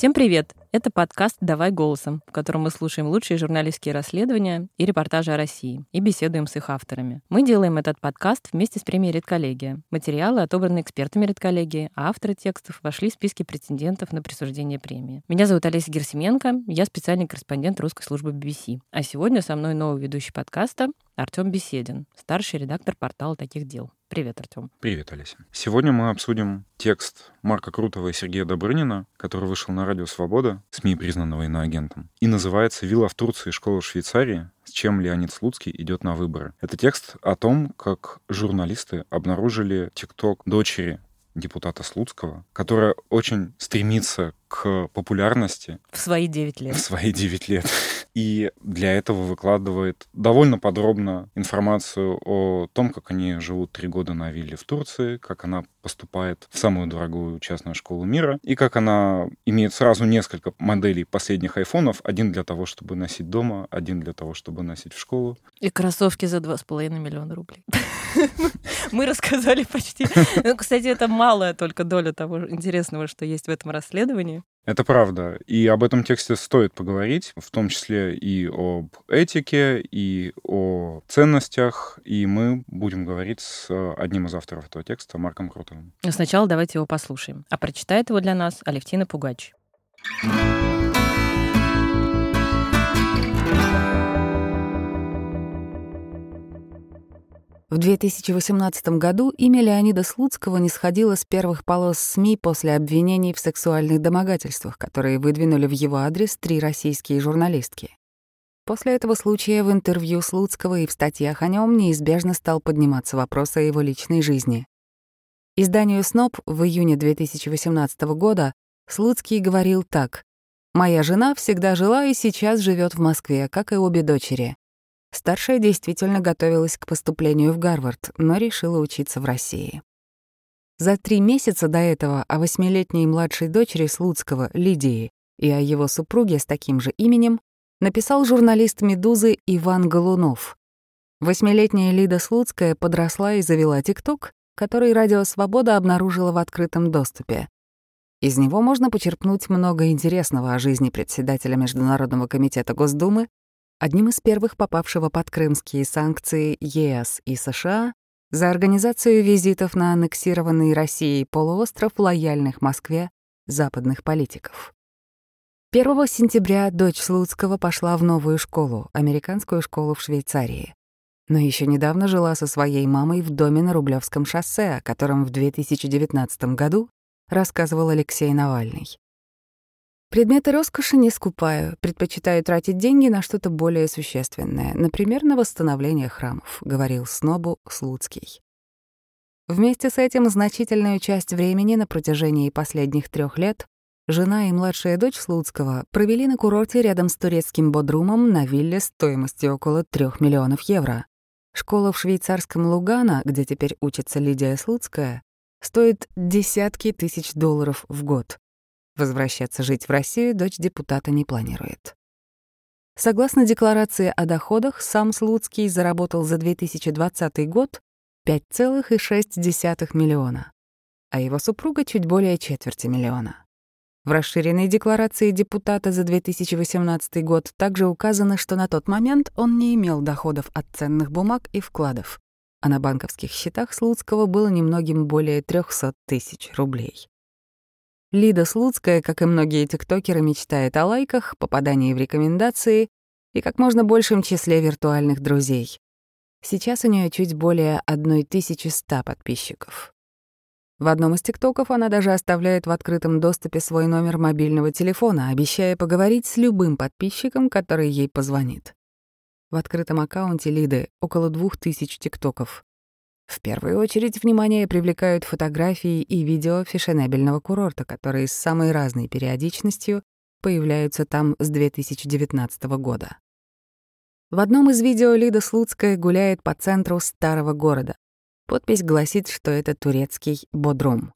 Всем привет! Это подкаст «Давай голосом», в котором мы слушаем лучшие журналистские расследования и репортажи о России и беседуем с их авторами. Мы делаем этот подкаст вместе с премией «Редколлегия». Материалы отобраны экспертами «Редколлегии», а авторы текстов вошли в списки претендентов на присуждение премии. Меня зовут Олеся Герсименко, я специальный корреспондент русской службы BBC. А сегодня со мной новый ведущий подкаста Артем Беседин, старший редактор портала «Таких дел». Привет, Артем. Привет, Олеся. Сегодня мы обсудим текст Марка Крутого и Сергея Добрынина, который вышел на радио «Свобода», СМИ, признанного иноагентом, и называется «Вилла в Турции, школа в Швейцарии. С чем Леонид Слуцкий идет на выборы». Это текст о том, как журналисты обнаружили ТикТок дочери депутата Слуцкого, которая очень стремится к популярности. В свои 9 лет. В свои 9 лет. И для этого выкладывает довольно подробно информацию о том, как они живут три года на вилле в Турции, как она поступает в самую дорогую частную школу мира, и как она имеет сразу несколько моделей последних айфонов, один для того, чтобы носить дома, один для того, чтобы носить в школу. И кроссовки за 2,5 миллиона рублей. Мы рассказали почти. Ну, кстати, это малая только доля того интересного, что есть в этом расследовании. Это правда. И об этом тексте стоит поговорить, в том числе и об этике, и о ценностях. И мы будем говорить с одним из авторов этого текста, Марком Крутовым. Но сначала давайте его послушаем. А прочитает его для нас Алевтина Пугач. В 2018 году имя Леонида Слуцкого не сходило с первых полос СМИ после обвинений в сексуальных домогательствах, которые выдвинули в его адрес три российские журналистки. После этого случая в интервью Слуцкого и в статьях о нем неизбежно стал подниматься вопрос о его личной жизни. Изданию «Сноб» в июне 2018 года Слуцкий говорил так. «Моя жена всегда жила и сейчас живет в Москве, как и обе дочери. Старшая действительно готовилась к поступлению в Гарвард, но решила учиться в России. За три месяца до этого о восьмилетней младшей дочери Слуцкого, Лидии, и о его супруге с таким же именем написал журналист «Медузы» Иван Голунов. Восьмилетняя Лида Слуцкая подросла и завела ТикТок, который «Радио Свобода» обнаружила в открытом доступе. Из него можно почерпнуть много интересного о жизни председателя Международного комитета Госдумы одним из первых попавшего под крымские санкции ЕС и США за организацию визитов на аннексированный Россией полуостров лояльных Москве западных политиков. 1 сентября дочь Слуцкого пошла в новую школу, американскую школу в Швейцарии. Но еще недавно жила со своей мамой в доме на Рублевском шоссе, о котором в 2019 году рассказывал Алексей Навальный. Предметы роскоши не скупаю, предпочитаю тратить деньги на что-то более существенное, например, на восстановление храмов, говорил снобу Слуцкий. Вместе с этим значительную часть времени на протяжении последних трех лет жена и младшая дочь Слуцкого провели на курорте рядом с турецким Бодрумом на вилле стоимостью около 3 миллионов евро. Школа в швейцарском Лугана, где теперь учится Лидия Слуцкая, стоит десятки тысяч долларов в год. Возвращаться жить в Россию дочь депутата не планирует. Согласно декларации о доходах, сам Слуцкий заработал за 2020 год 5,6 миллиона, а его супруга чуть более четверти миллиона. В расширенной декларации депутата за 2018 год также указано, что на тот момент он не имел доходов от ценных бумаг и вкладов, а на банковских счетах Слуцкого было немногим более 300 тысяч рублей. Лида Слуцкая, как и многие тиктокеры, мечтает о лайках, попадании в рекомендации и как можно большем числе виртуальных друзей. Сейчас у нее чуть более 1100 подписчиков. В одном из тиктоков она даже оставляет в открытом доступе свой номер мобильного телефона, обещая поговорить с любым подписчиком, который ей позвонит. В открытом аккаунте Лиды около 2000 тиктоков. В первую очередь внимание привлекают фотографии и видео фешенебельного курорта, которые с самой разной периодичностью появляются там с 2019 года. В одном из видео Лида Слуцкая гуляет по центру старого города. Подпись гласит, что это турецкий Бодрум.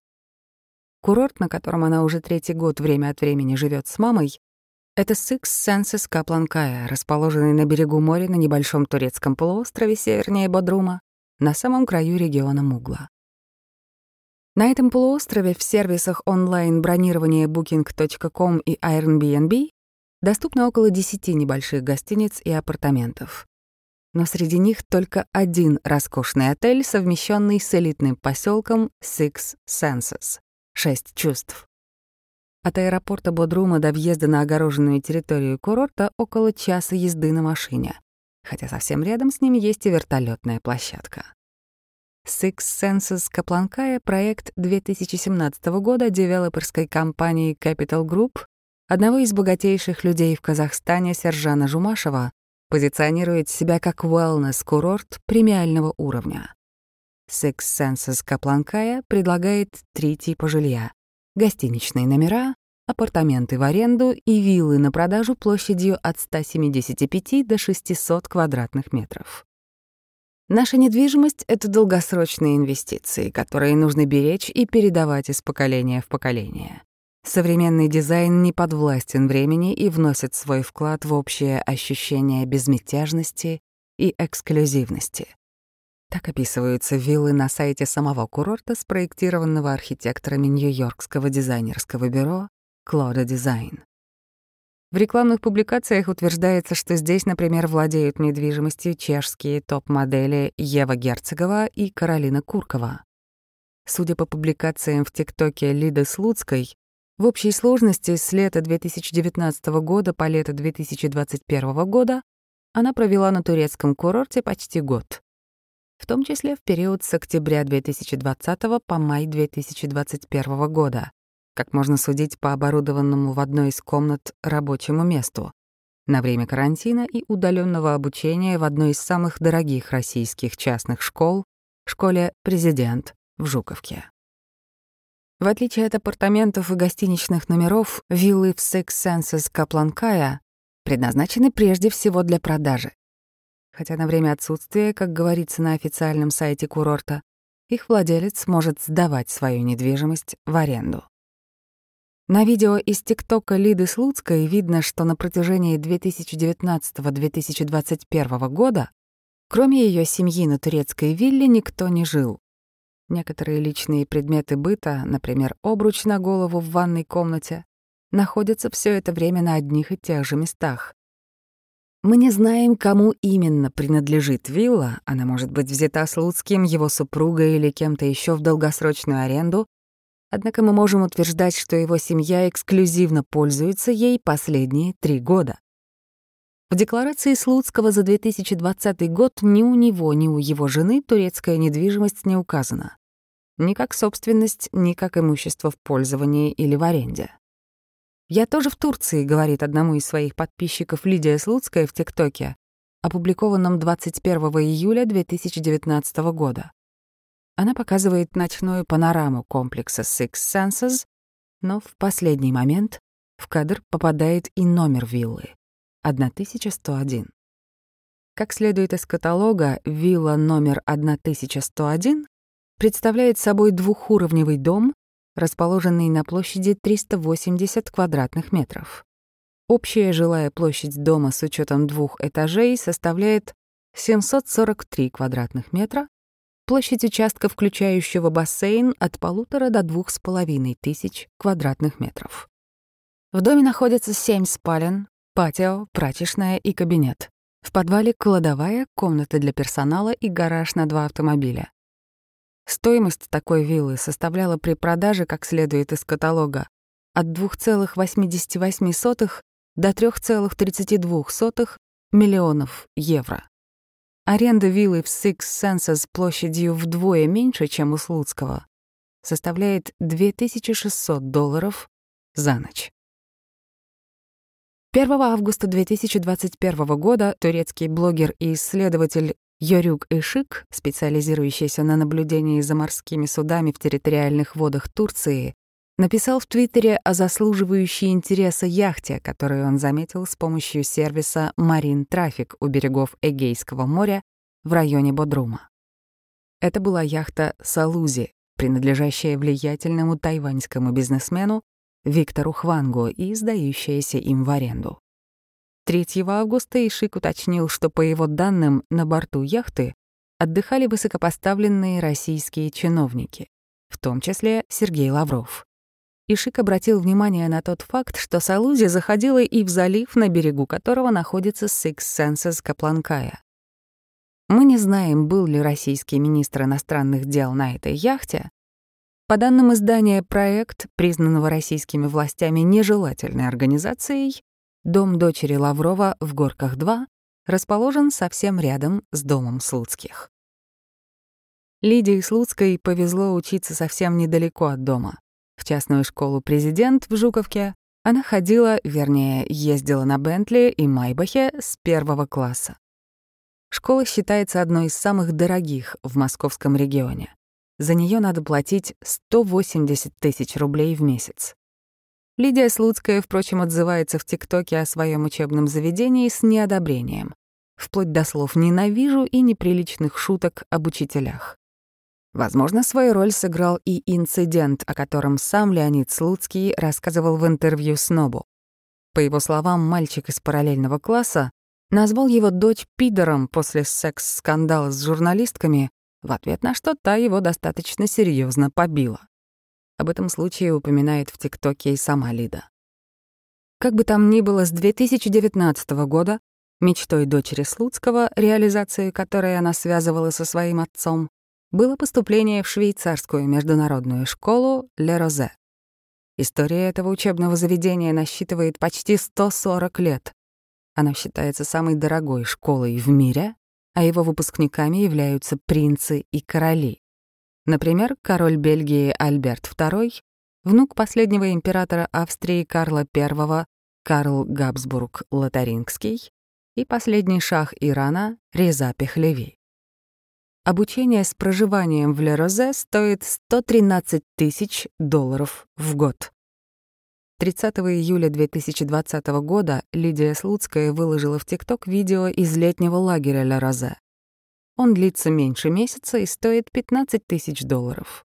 Курорт, на котором она уже третий год время от времени живет с мамой, это Six Senses Капланкая, расположенный на берегу моря на небольшом турецком полуострове севернее Бодрума, на самом краю региона Мугла. На этом полуострове в сервисах онлайн-бронирования Booking.com и Airbnb доступно около 10 небольших гостиниц и апартаментов. Но среди них только один роскошный отель, совмещенный с элитным поселком Six Senses — «Шесть чувств». От аэропорта Бодрума до въезда на огороженную территорию курорта около часа езды на машине, хотя совсем рядом с ним есть и вертолетная площадка. Six Senses Капланкая — проект 2017 года девелоперской компании Capital Group, одного из богатейших людей в Казахстане Сержана Жумашева, позиционирует себя как wellness-курорт премиального уровня. Six Senses Капланкая предлагает три типа жилья — гостиничные номера, апартаменты в аренду и виллы на продажу площадью от 175 до 600 квадратных метров. Наша недвижимость — это долгосрочные инвестиции, которые нужно беречь и передавать из поколения в поколение. Современный дизайн не подвластен времени и вносит свой вклад в общее ощущение безмятежности и эксклюзивности. Так описываются виллы на сайте самого курорта, спроектированного архитекторами Нью-Йоркского дизайнерского бюро Клода Дизайн. В рекламных публикациях утверждается, что здесь, например, владеют недвижимостью чешские топ-модели Ева Герцогова и Каролина Куркова. Судя по публикациям в ТикТоке Лиды Слуцкой, в общей сложности с лета 2019 года по лето 2021 года она провела на турецком курорте почти год, в том числе в период с октября 2020 по май 2021 года, как можно судить по оборудованному в одной из комнат рабочему месту, на время карантина и удаленного обучения в одной из самых дорогих российских частных школ, школе «Президент» в Жуковке. В отличие от апартаментов и гостиничных номеров, виллы в Six Senses Капланкая предназначены прежде всего для продажи. Хотя на время отсутствия, как говорится на официальном сайте курорта, их владелец может сдавать свою недвижимость в аренду. На видео из ТикТока Лиды Слуцкой видно, что на протяжении 2019-2021 года, кроме ее семьи на турецкой вилле, никто не жил. Некоторые личные предметы быта, например, обруч на голову в ванной комнате, находятся все это время на одних и тех же местах. Мы не знаем, кому именно принадлежит вилла, она может быть взята Слуцким, его супругой или кем-то еще в долгосрочную аренду, Однако мы можем утверждать, что его семья эксклюзивно пользуется ей последние три года. В декларации Слуцкого за 2020 год ни у него, ни у его жены турецкая недвижимость не указана. Ни как собственность, ни как имущество в пользовании или в аренде. «Я тоже в Турции», — говорит одному из своих подписчиков Лидия Слуцкая в ТикТоке, опубликованном 21 июля 2019 года. Она показывает ночную панораму комплекса Six Senses, но в последний момент в кадр попадает и номер виллы — 1101. Как следует из каталога, вилла номер 1101 представляет собой двухуровневый дом, расположенный на площади 380 квадратных метров. Общая жилая площадь дома с учетом двух этажей составляет 743 квадратных метра, Площадь участка, включающего бассейн, от полутора до двух с половиной тысяч квадратных метров. В доме находятся семь спален, патио, прачечная и кабинет. В подвале кладовая, комната для персонала и гараж на два автомобиля. Стоимость такой виллы составляла при продаже, как следует из каталога, от 2,88 до 3,32 миллионов евро. Аренда виллы в Six Senses площадью вдвое меньше, чем у Слуцкого, составляет 2600 долларов за ночь. 1 августа 2021 года турецкий блогер и исследователь Йорюк Ишик, специализирующийся на наблюдении за морскими судами в территориальных водах Турции, написал в Твиттере о заслуживающей интереса яхте, которую он заметил с помощью сервиса Marine Traffic у берегов Эгейского моря в районе Бодрума. Это была яхта «Салузи», принадлежащая влиятельному тайваньскому бизнесмену Виктору Хвангу и сдающаяся им в аренду. 3 августа Ишик уточнил, что, по его данным, на борту яхты отдыхали высокопоставленные российские чиновники, в том числе Сергей Лавров. Ишик обратил внимание на тот факт, что Салузи заходила и в залив, на берегу которого находится Six Senses Капланкая. Мы не знаем, был ли российский министр иностранных дел на этой яхте. По данным издания «Проект», признанного российскими властями нежелательной организацией, дом дочери Лаврова в Горках-2 расположен совсем рядом с домом Слуцких. Лидии Слуцкой повезло учиться совсем недалеко от дома. В частную школу «Президент» в Жуковке она ходила, вернее, ездила на Бентли и Майбахе с первого класса. Школа считается одной из самых дорогих в московском регионе. За нее надо платить 180 тысяч рублей в месяц. Лидия Слуцкая, впрочем, отзывается в ТикТоке о своем учебном заведении с неодобрением, вплоть до слов «ненавижу» и неприличных шуток об учителях. Возможно, свою роль сыграл и инцидент, о котором сам Леонид Слуцкий рассказывал в интервью Снобу. По его словам, мальчик из параллельного класса назвал его дочь пидором после секс-скандала с журналистками, в ответ на что та его достаточно серьезно побила. Об этом случае упоминает в ТикТоке и сама Лида. Как бы там ни было, с 2019 года мечтой дочери Слуцкого, реализацию которой она связывала со своим отцом, было поступление в швейцарскую международную школу «Ле Розе». История этого учебного заведения насчитывает почти 140 лет. Она считается самой дорогой школой в мире, а его выпускниками являются принцы и короли. Например, король Бельгии Альберт II, внук последнего императора Австрии Карла I Карл Габсбург Лотарингский и последний шах Ирана Реза Пехлеви. Обучение с проживанием в Лерозе стоит 113 тысяч долларов в год. 30 июля 2020 года Лидия Слуцкая выложила в ТикТок видео из летнего лагеря Лерозе. Он длится меньше месяца и стоит 15 тысяч долларов.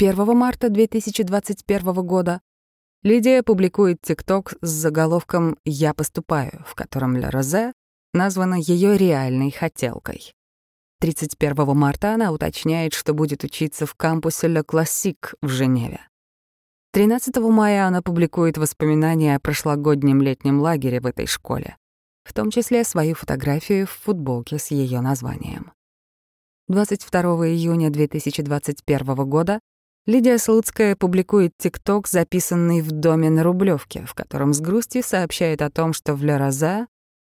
1 марта 2021 года Лидия публикует ТикТок с заголовком «Я поступаю», в котором Ля Розе названа ее реальной хотелкой. 31 марта она уточняет, что будет учиться в кампусе Le Classique в Женеве. 13 мая она публикует воспоминания о прошлогоднем летнем лагере в этой школе, в том числе свою фотографию в футболке с ее названием. 22 июня 2021 года Лидия Слуцкая публикует ТикТок, записанный в доме на Рублевке, в котором с грустью сообщает о том, что в Ле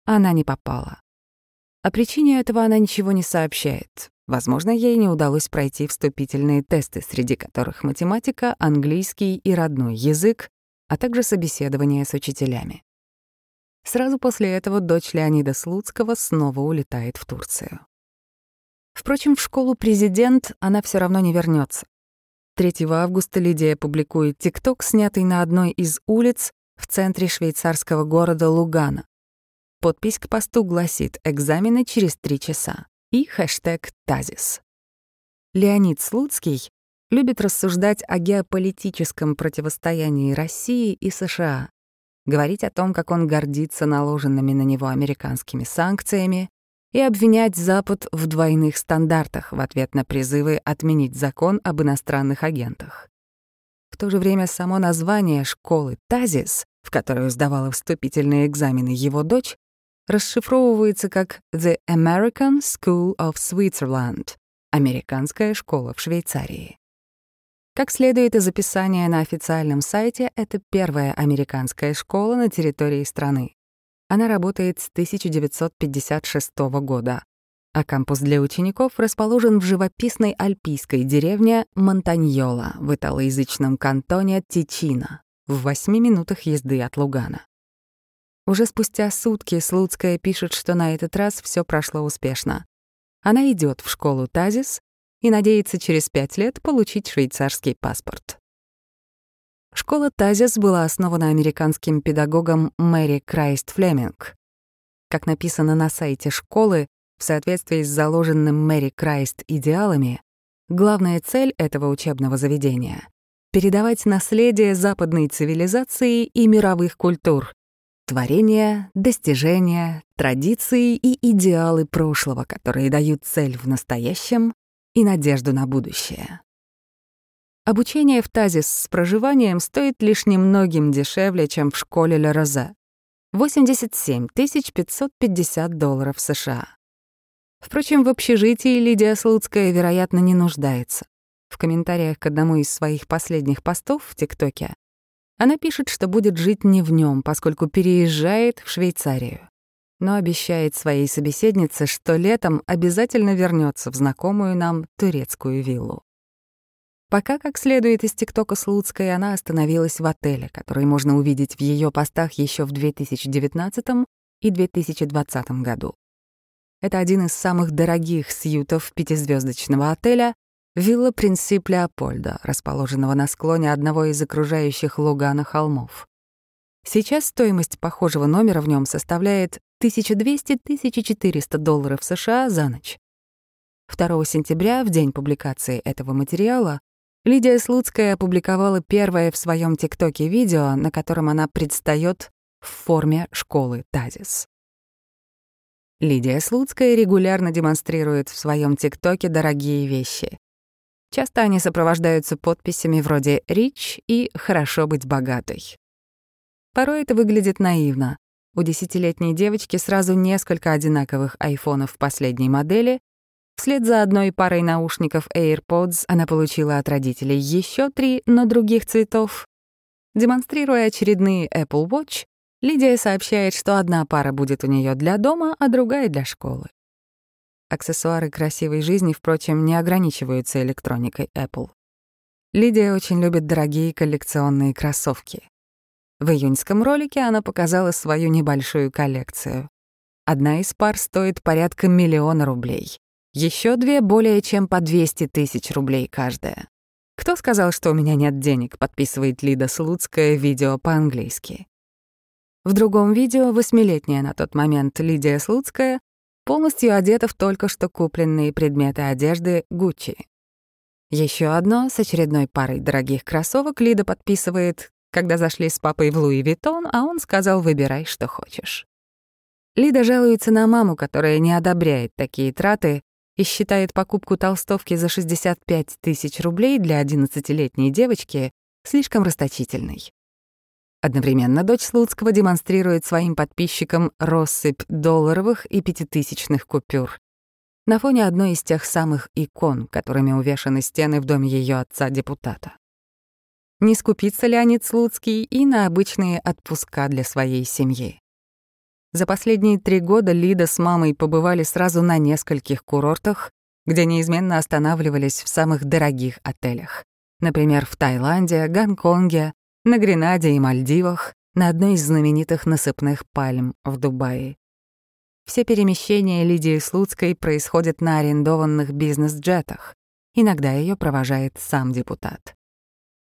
она не попала. О причине этого она ничего не сообщает. Возможно, ей не удалось пройти вступительные тесты, среди которых математика, английский и родной язык, а также собеседование с учителями. Сразу после этого дочь Леонида Слуцкого снова улетает в Турцию. Впрочем, в школу «Президент» она все равно не вернется. 3 августа Лидия публикует ТикТок, снятый на одной из улиц в центре швейцарского города Лугана. Подпись к посту гласит «Экзамены через три часа» и хэштег «Тазис». Леонид Слуцкий любит рассуждать о геополитическом противостоянии России и США, говорить о том, как он гордится наложенными на него американскими санкциями и обвинять Запад в двойных стандартах в ответ на призывы отменить закон об иностранных агентах. В то же время само название школы «Тазис», в которую сдавала вступительные экзамены его дочь, расшифровывается как «The American School of Switzerland» — «Американская школа в Швейцарии». Как следует из описания на официальном сайте, это первая американская школа на территории страны. Она работает с 1956 года, а кампус для учеников расположен в живописной альпийской деревне Монтаньола в италоязычном кантоне Тичино, в восьми минутах езды от Лугана. Уже спустя сутки Слуцкая пишет, что на этот раз все прошло успешно. Она идет в школу Тазис и надеется через пять лет получить швейцарский паспорт. Школа Тазис была основана американским педагогом Мэри Крайст Флеминг. Как написано на сайте школы, в соответствии с заложенным Мэри Крайст идеалами, главная цель этого учебного заведения — передавать наследие западной цивилизации и мировых культур, Творения, достижения, традиции и идеалы прошлого, которые дают цель в настоящем и надежду на будущее. Обучение в Тазис с проживанием стоит лишь немногим дешевле, чем в школе Ле Розе. 87 550 долларов США. Впрочем, в общежитии Лидия Слуцкая, вероятно, не нуждается. В комментариях к одному из своих последних постов в ТикТоке она пишет, что будет жить не в нем, поскольку переезжает в Швейцарию. Но обещает своей собеседнице, что летом обязательно вернется в знакомую нам турецкую виллу. Пока, как следует из ТикТока Слуцкой, она остановилась в отеле, который можно увидеть в ее постах еще в 2019 и 2020 году. Это один из самых дорогих сьютов пятизвездочного отеля Вилла Принцип Леопольда, расположенного на склоне одного из окружающих Лугана холмов. Сейчас стоимость похожего номера в нем составляет 1200-1400 долларов США за ночь. 2 сентября, в день публикации этого материала, Лидия Слуцкая опубликовала первое в своем ТикТоке видео, на котором она предстает в форме школы Тазис. Лидия Слуцкая регулярно демонстрирует в своем ТикТоке дорогие вещи. Часто они сопровождаются подписями вроде «Рич» и «Хорошо быть богатой». Порой это выглядит наивно. У десятилетней девочки сразу несколько одинаковых айфонов последней модели. Вслед за одной парой наушников AirPods она получила от родителей еще три, но других цветов. Демонстрируя очередные Apple Watch, Лидия сообщает, что одна пара будет у нее для дома, а другая — для школы. Аксессуары красивой жизни, впрочем, не ограничиваются электроникой Apple. Лидия очень любит дорогие коллекционные кроссовки. В июньском ролике она показала свою небольшую коллекцию. Одна из пар стоит порядка миллиона рублей. Еще две — более чем по 200 тысяч рублей каждая. «Кто сказал, что у меня нет денег?» — подписывает Лида Слуцкая видео по-английски. В другом видео восьмилетняя на тот момент Лидия Слуцкая полностью одета в только что купленные предметы одежды Гуччи. Еще одно с очередной парой дорогих кроссовок Лида подписывает, когда зашли с папой в Луи Виттон, а он сказал «выбирай, что хочешь». Лида жалуется на маму, которая не одобряет такие траты и считает покупку толстовки за 65 тысяч рублей для 11-летней девочки слишком расточительной. Одновременно дочь Слуцкого демонстрирует своим подписчикам россыпь долларовых и пятитысячных купюр. На фоне одной из тех самых икон, которыми увешаны стены в доме ее отца-депутата. Не скупится Леонид Слуцкий и на обычные отпуска для своей семьи. За последние три года Лида с мамой побывали сразу на нескольких курортах, где неизменно останавливались в самых дорогих отелях. Например, в Таиланде, Гонконге, на Гренаде и Мальдивах, на одной из знаменитых насыпных пальм в Дубае. Все перемещения Лидии Слуцкой происходят на арендованных бизнес-джетах. Иногда ее провожает сам депутат.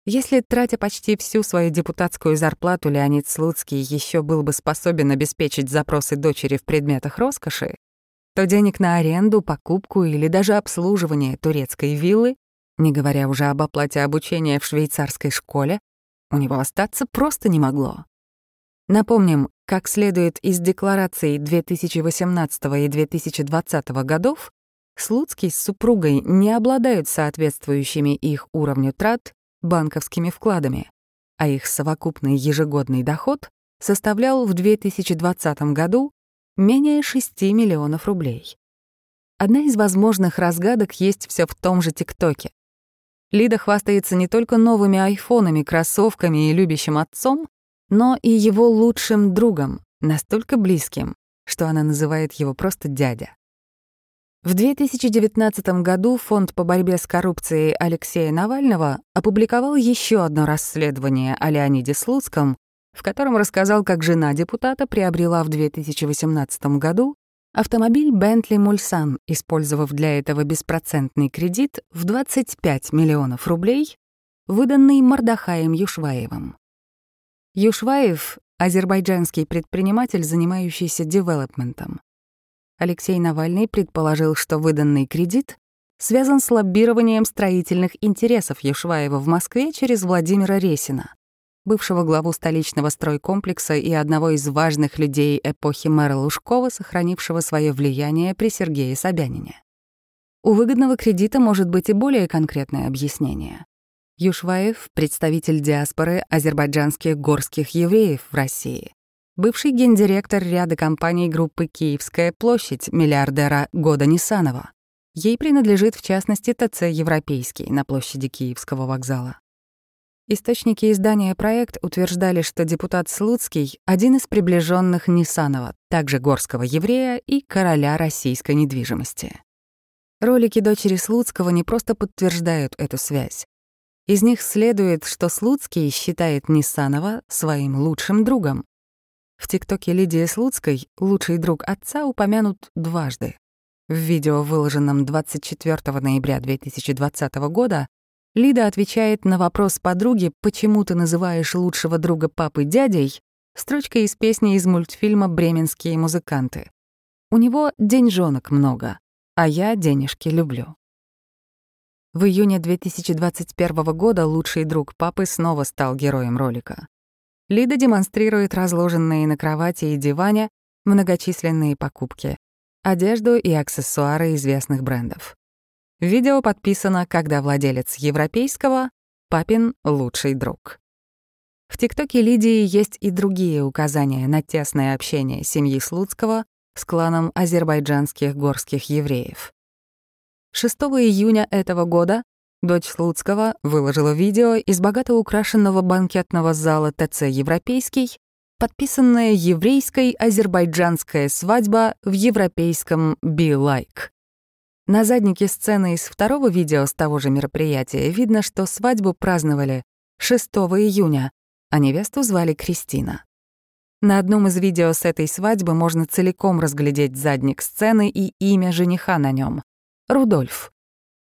Если, тратя почти всю свою депутатскую зарплату, Леонид Слуцкий еще был бы способен обеспечить запросы дочери в предметах роскоши, то денег на аренду, покупку или даже обслуживание турецкой виллы, не говоря уже об оплате обучения в швейцарской школе, у него остаться просто не могло. Напомним, как следует из деклараций 2018 и 2020 годов, Слуцкий с супругой не обладают соответствующими их уровню трат банковскими вкладами, а их совокупный ежегодный доход составлял в 2020 году менее 6 миллионов рублей. Одна из возможных разгадок есть все в том же ТикТоке. Лида хвастается не только новыми айфонами, кроссовками и любящим отцом, но и его лучшим другом, настолько близким, что она называет его просто дядя. В 2019 году Фонд по борьбе с коррупцией Алексея Навального опубликовал еще одно расследование о Леониде Слуцком, в котором рассказал, как жена депутата приобрела в 2018 году Автомобиль Bentley Mulsanne, использовав для этого беспроцентный кредит в 25 миллионов рублей, выданный Мордахаем Юшваевым. Юшваев — азербайджанский предприниматель, занимающийся девелопментом. Алексей Навальный предположил, что выданный кредит связан с лоббированием строительных интересов Юшваева в Москве через Владимира Ресина, бывшего главу столичного стройкомплекса и одного из важных людей эпохи мэра Лужкова, сохранившего свое влияние при Сергее Собянине. У выгодного кредита может быть и более конкретное объяснение. Юшваев — представитель диаспоры азербайджанских горских евреев в России. Бывший гендиректор ряда компаний группы «Киевская площадь» миллиардера Года Нисанова. Ей принадлежит, в частности, ТЦ «Европейский» на площади Киевского вокзала. Источники издания «Проект» утверждали, что депутат Слуцкий — один из приближенных Нисанова, также горского еврея и короля российской недвижимости. Ролики дочери Слуцкого не просто подтверждают эту связь. Из них следует, что Слуцкий считает Нисанова своим лучшим другом. В ТикТоке Лидии Слуцкой лучший друг отца упомянут дважды. В видео, выложенном 24 ноября 2020 года, Лида отвечает на вопрос подруги, почему ты называешь лучшего друга папы дядей, строчкой из песни из мультфильма «Бременские музыканты». У него деньжонок много, а я денежки люблю. В июне 2021 года лучший друг папы снова стал героем ролика. Лида демонстрирует разложенные на кровати и диване многочисленные покупки, одежду и аксессуары известных брендов. Видео подписано, когда владелец европейского — папин лучший друг. В ТикТоке Лидии есть и другие указания на тесное общение семьи Слуцкого с кланом азербайджанских горских евреев. 6 июня этого года дочь Слуцкого выложила видео из богато украшенного банкетного зала ТЦ «Европейский», подписанное еврейской азербайджанская свадьба в европейском «Be Like». На заднике сцены из второго видео с того же мероприятия видно, что свадьбу праздновали 6 июня, а невесту звали Кристина. На одном из видео с этой свадьбы можно целиком разглядеть задник сцены и имя жениха на нем — Рудольф.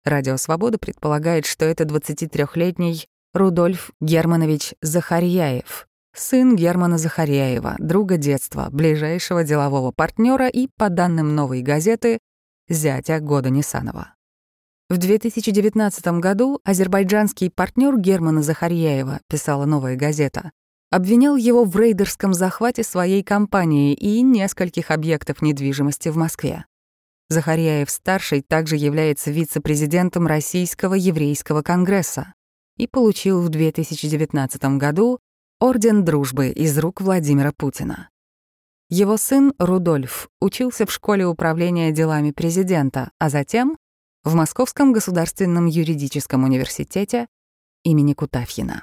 Радио «Свобода» предполагает, что это 23-летний Рудольф Германович Захарьяев, сын Германа Захарьяева, друга детства, ближайшего делового партнера и, по данным «Новой газеты», зятя Года Нисанова. В 2019 году азербайджанский партнер Германа Захарьяева, писала «Новая газета», обвинял его в рейдерском захвате своей компании и нескольких объектов недвижимости в Москве. Захарьяев-старший также является вице-президентом Российского еврейского конгресса и получил в 2019 году Орден Дружбы из рук Владимира Путина. Его сын Рудольф учился в школе управления делами президента, а затем в Московском государственном юридическом университете имени Кутафьина.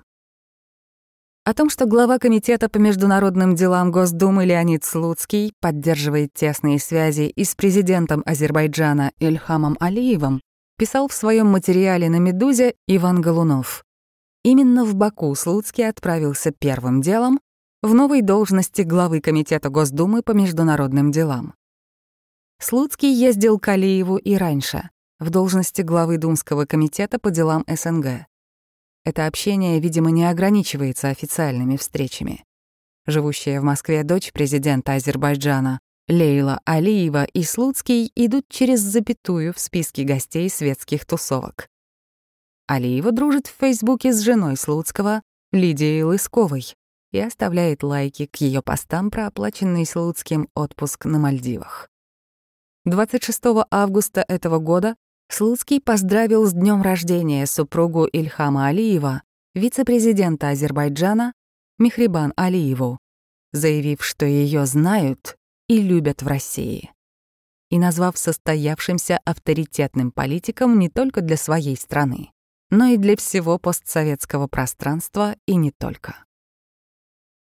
О том, что глава Комитета по международным делам Госдумы Леонид Слуцкий поддерживает тесные связи и с президентом Азербайджана Ильхамом Алиевым, писал в своем материале на «Медузе» Иван Голунов. Именно в Баку Слуцкий отправился первым делом в новой должности главы Комитета Госдумы по международным делам. Слуцкий ездил к Алиеву и раньше, в должности главы Думского комитета по делам СНГ. Это общение, видимо, не ограничивается официальными встречами. Живущая в Москве дочь президента Азербайджана Лейла Алиева и Слуцкий идут через запятую в списке гостей светских тусовок. Алиева дружит в Фейсбуке с женой Слуцкого, Лидией Лысковой, и оставляет лайки к ее постам про оплаченный Слуцким отпуск на Мальдивах. 26 августа этого года Слуцкий поздравил с днем рождения супругу Ильхама Алиева, вице-президента Азербайджана Михрибан Алиеву, заявив, что ее знают и любят в России. И назвав состоявшимся авторитетным политиком не только для своей страны, но и для всего постсоветского пространства и не только.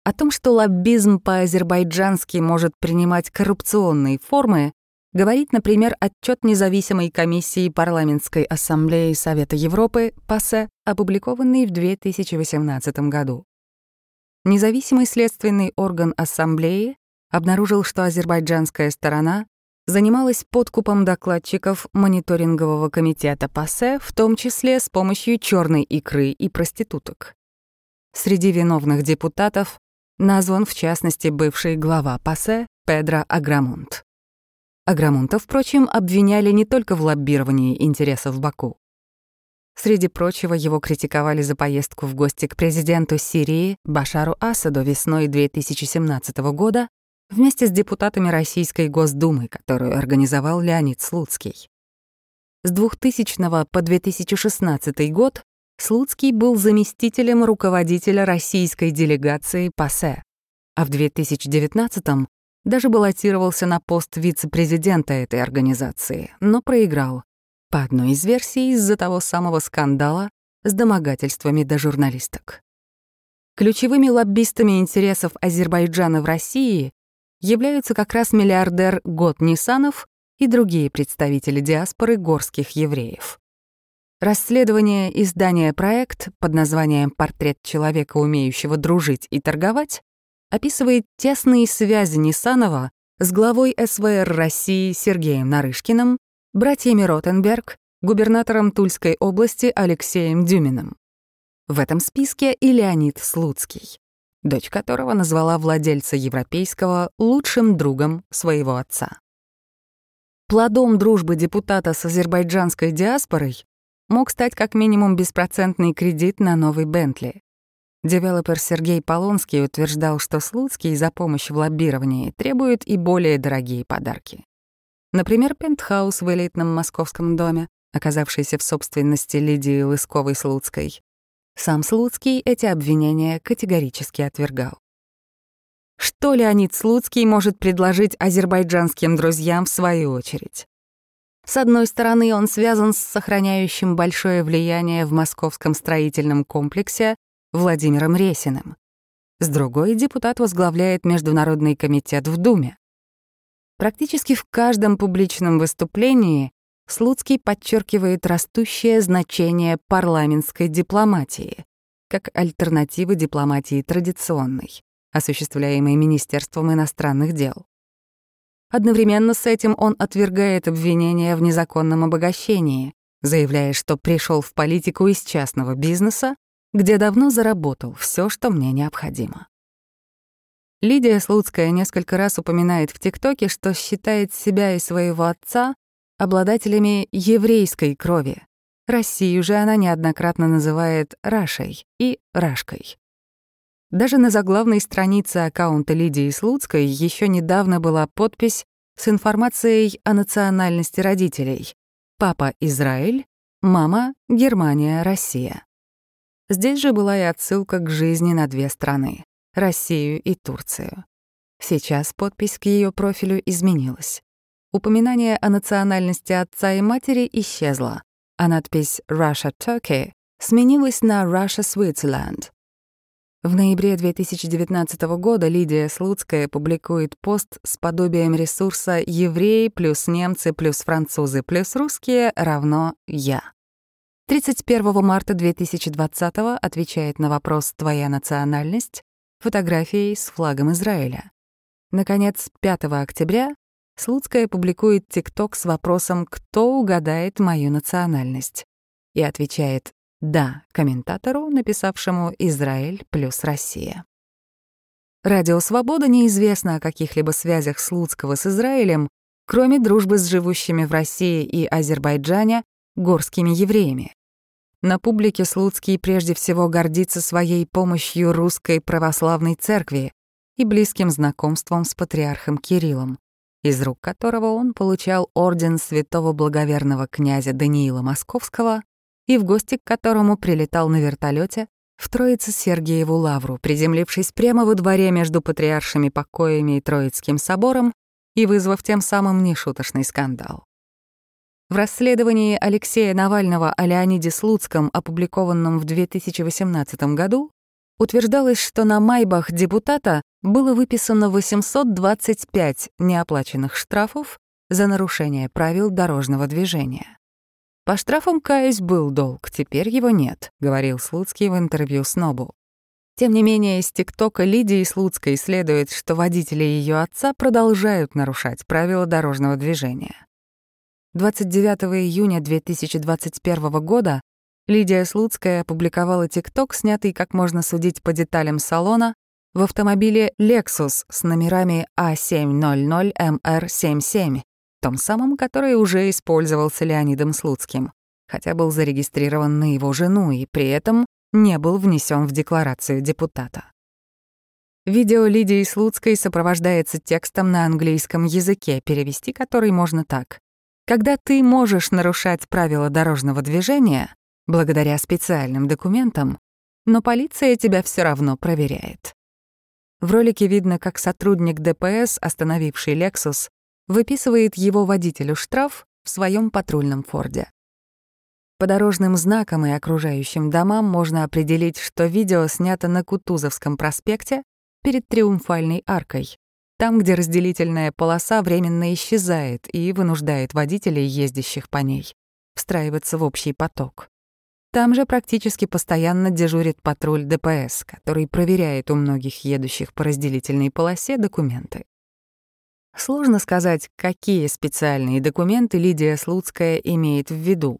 О том, что лоббизм по-азербайджански может принимать коррупционные формы, говорит, например, отчет независимой комиссии Парламентской ассамблеи Совета Европы ПАСЕ, опубликованный в 2018 году. Независимый следственный орган ассамблеи обнаружил, что азербайджанская сторона занималась подкупом докладчиков мониторингового комитета ПАСЕ, в том числе с помощью черной икры и проституток. Среди виновных депутатов Назван, в частности, бывший глава ПАСЕ Педро Аграмунт. Аграмунта, впрочем, обвиняли не только в лоббировании интересов Баку. Среди прочего, его критиковали за поездку в гости к президенту Сирии Башару Асаду весной 2017 года вместе с депутатами Российской Госдумы, которую организовал Леонид Слуцкий. С 2000 по 2016 год Слуцкий был заместителем руководителя российской делегации ПАСЕ, а в 2019-м даже баллотировался на пост вице-президента этой организации, но проиграл. По одной из версий, из-за того самого скандала с домогательствами до журналисток. Ключевыми лоббистами интересов Азербайджана в России являются как раз миллиардер Гот Нисанов и другие представители диаспоры горских евреев. Расследование издания «Проект» под названием «Портрет человека, умеющего дружить и торговать» описывает тесные связи Нисанова с главой СВР России Сергеем Нарышкиным, братьями Ротенберг, губернатором Тульской области Алексеем Дюминым. В этом списке и Леонид Слуцкий, дочь которого назвала владельца европейского лучшим другом своего отца. Плодом дружбы депутата с азербайджанской диаспорой мог стать как минимум беспроцентный кредит на новый Бентли. Девелопер Сергей Полонский утверждал, что Слуцкий за помощь в лоббировании требует и более дорогие подарки. Например, пентхаус в элитном московском доме, оказавшийся в собственности Лидии Лысковой-Слуцкой. Сам Слуцкий эти обвинения категорически отвергал. Что Леонид Слуцкий может предложить азербайджанским друзьям в свою очередь? С одной стороны, он связан с сохраняющим большое влияние в московском строительном комплексе Владимиром Ресиным. С другой, депутат возглавляет Международный комитет в Думе. Практически в каждом публичном выступлении Слуцкий подчеркивает растущее значение парламентской дипломатии как альтернативы дипломатии традиционной, осуществляемой Министерством иностранных дел. Одновременно с этим он отвергает обвинения в незаконном обогащении, заявляя, что пришел в политику из частного бизнеса где давно заработал все, что мне необходимо. Лидия Слуцкая несколько раз упоминает в ТикТоке, что считает себя и своего отца обладателями еврейской крови. Россию же она неоднократно называет Рашей и Рашкой. Даже на заглавной странице аккаунта Лидии Слуцкой еще недавно была подпись с информацией о национальности родителей. Папа — Израиль, мама — Германия, Россия. Здесь же была и отсылка к жизни на две страны — Россию и Турцию. Сейчас подпись к ее профилю изменилась. Упоминание о национальности отца и матери исчезло, а надпись «Russia Turkey» сменилась на «Russia Switzerland». В ноябре 2019 года Лидия Слуцкая публикует пост с подобием ресурса «Евреи плюс немцы плюс французы плюс русские равно я». 31 марта 2020 отвечает на вопрос «Твоя национальность?» фотографией с флагом Израиля. Наконец, 5 октября Слуцкая публикует ТикТок с вопросом «Кто угадает мою национальность?» и отвечает «Да» комментатору, написавшему «Израиль плюс Россия». Радио «Свобода» неизвестно о каких-либо связях Слуцкого с Израилем, кроме дружбы с живущими в России и Азербайджане горскими евреями. На публике Слуцкий прежде всего гордится своей помощью русской православной церкви и близким знакомством с патриархом Кириллом, из рук которого он получал орден святого благоверного князя Даниила Московского и в гости к которому прилетал на вертолете в Троице-Сергиеву лавру, приземлившись прямо во дворе между патриаршими покоями и Троицким собором и вызвав тем самым нешуточный скандал. В расследовании Алексея Навального о Леониде Слуцком, опубликованном в 2018 году, утверждалось, что на майбах депутата было выписано 825 неоплаченных штрафов за нарушение правил дорожного движения. «По штрафам, каюсь, был долг, теперь его нет», — говорил Слуцкий в интервью с Нобу. Тем не менее, из ТикТока Лидии Слуцкой следует, что водители ее отца продолжают нарушать правила дорожного движения. 29 июня 2021 года Лидия Слуцкая опубликовала ТикТок, снятый, как можно судить по деталям салона, в автомобиле Lexus с номерами А700MR77, том самом, который уже использовался Леонидом Слуцким, хотя был зарегистрирован на его жену и при этом не был внесен в декларацию депутата. Видео Лидии Слуцкой сопровождается текстом на английском языке, перевести который можно так. Когда ты можешь нарушать правила дорожного движения, благодаря специальным документам, но полиция тебя все равно проверяет. В ролике видно, как сотрудник ДПС, остановивший «Лексус», выписывает его водителю штраф в своем патрульном «Форде». По дорожным знакам и окружающим домам можно определить, что видео снято на Кутузовском проспекте перед Триумфальной аркой, там, где разделительная полоса временно исчезает и вынуждает водителей, ездящих по ней, встраиваться в общий поток. Там же практически постоянно дежурит патруль ДПС, который проверяет у многих едущих по разделительной полосе документы. Сложно сказать, какие специальные документы Лидия Слуцкая имеет в виду,